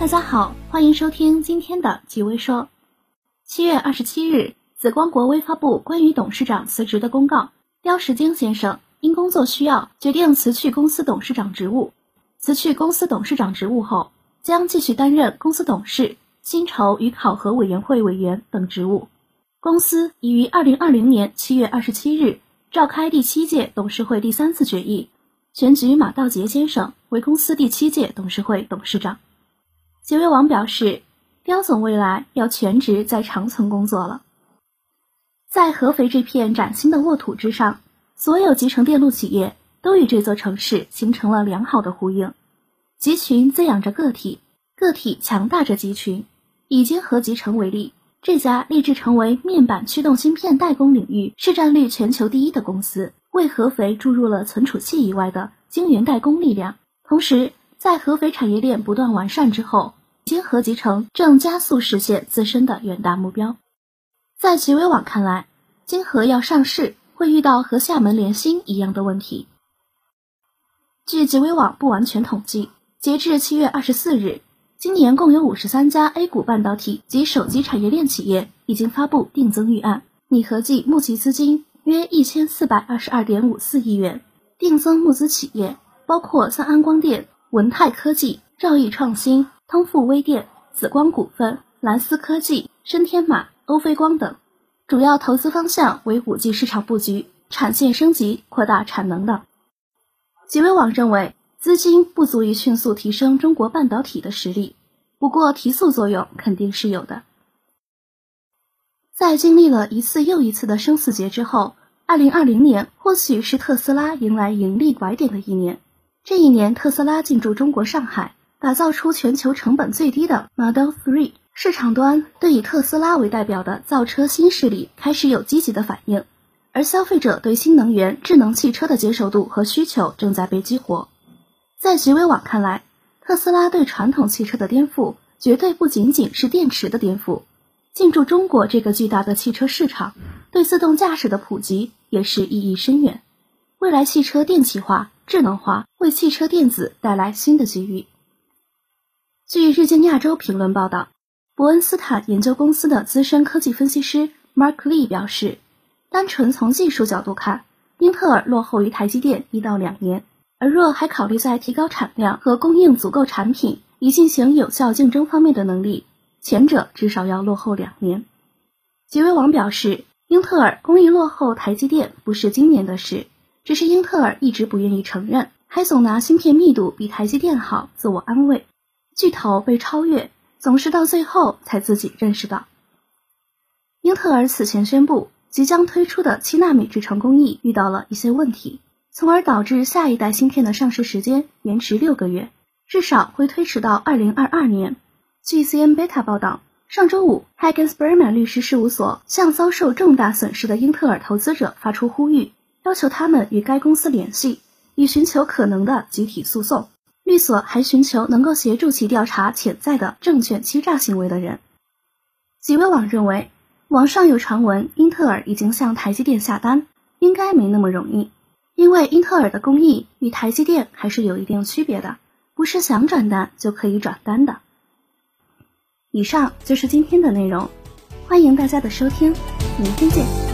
大家好，欢迎收听今天的极微说。七月二十七日，紫光国微发布关于董事长辞职的公告。刁时京先生因工作需要，决定辞去公司董事长职务。辞去公司董事长职务后，将继续担任公司董事、薪酬与考核委员会委员等职务。公司已于二零二零年七月二十七日召开第七届董事会第三次决议，选举马道杰先生为公司第七届董事会董事长。杰威网表示，刁总未来要全职在长存工作了。在合肥这片崭新的沃土之上，所有集成电路企业都与这座城市形成了良好的呼应。集群滋养着个体，个体强大着集群。以晶合集成为例，这家立志成为面板驱动芯片代工领域市占率全球第一的公司，为合肥注入了存储器以外的晶圆代工力量。同时，在合肥产业链不断完善之后，晶合集成正加速实现自身的远大目标。在极微网看来，晶合要上市会遇到和厦门联鑫一样的问题。据极微网不完全统计，截至七月二十四日，今年共有五十三家 A 股半导体及手机产业链企业已经发布定增预案，拟合计募集资金约一千四百二十二点五四亿元。定增募资企业包括三安光电、文泰科技、兆易创新。通富微电、紫光股份、蓝思科技、深天马、欧菲光等，主要投资方向为五 G 市场布局、产线升级、扩大产能等。极微网认为，资金不足以迅速提升中国半导体的实力，不过提速作用肯定是有的。在经历了一次又一次的生死劫之后，二零二零年或许是特斯拉迎来盈利拐点的一年。这一年，特斯拉进驻中国上海。打造出全球成本最低的 Model 3，市场端对以特斯拉为代表的造车新势力开始有积极的反应，而消费者对新能源智能汽车的接受度和需求正在被激活。在极微网看来，特斯拉对传统汽车的颠覆绝对不仅仅是电池的颠覆，进驻中国这个巨大的汽车市场，对自动驾驶的普及也是意义深远。未来汽车电气化、智能化，为汽车电子带来新的机遇。据日经亚洲评论报道，伯恩斯坦研究公司的资深科技分析师 Mark Lee 表示，单纯从技术角度看，英特尔落后于台积电一到两年，而若还考虑在提高产量和供应足够产品以进行有效竞争方面的能力，前者至少要落后两年。极微网表示，英特尔工艺落后台积电不是今年的事，只是英特尔一直不愿意承认，还总拿芯片密度比台积电好自我安慰。巨头被超越，总是到最后才自己认识到。英特尔此前宣布，即将推出的七纳米制程工艺遇到了一些问题，从而导致下一代芯片的上市时间延迟六个月，至少会推迟到二零二二年。据 CN Beta 报道，上周五，Hagen Sperman 律师事务所向遭受重大损失的英特尔投资者发出呼吁，要求他们与该公司联系，以寻求可能的集体诉讼。律所还寻求能够协助其调查潜在的证券欺诈行为的人。极微网认为，网上有传闻英特尔已经向台积电下单，应该没那么容易，因为英特尔的工艺与台积电还是有一定区别的，不是想转单就可以转单的。以上就是今天的内容，欢迎大家的收听，明天见。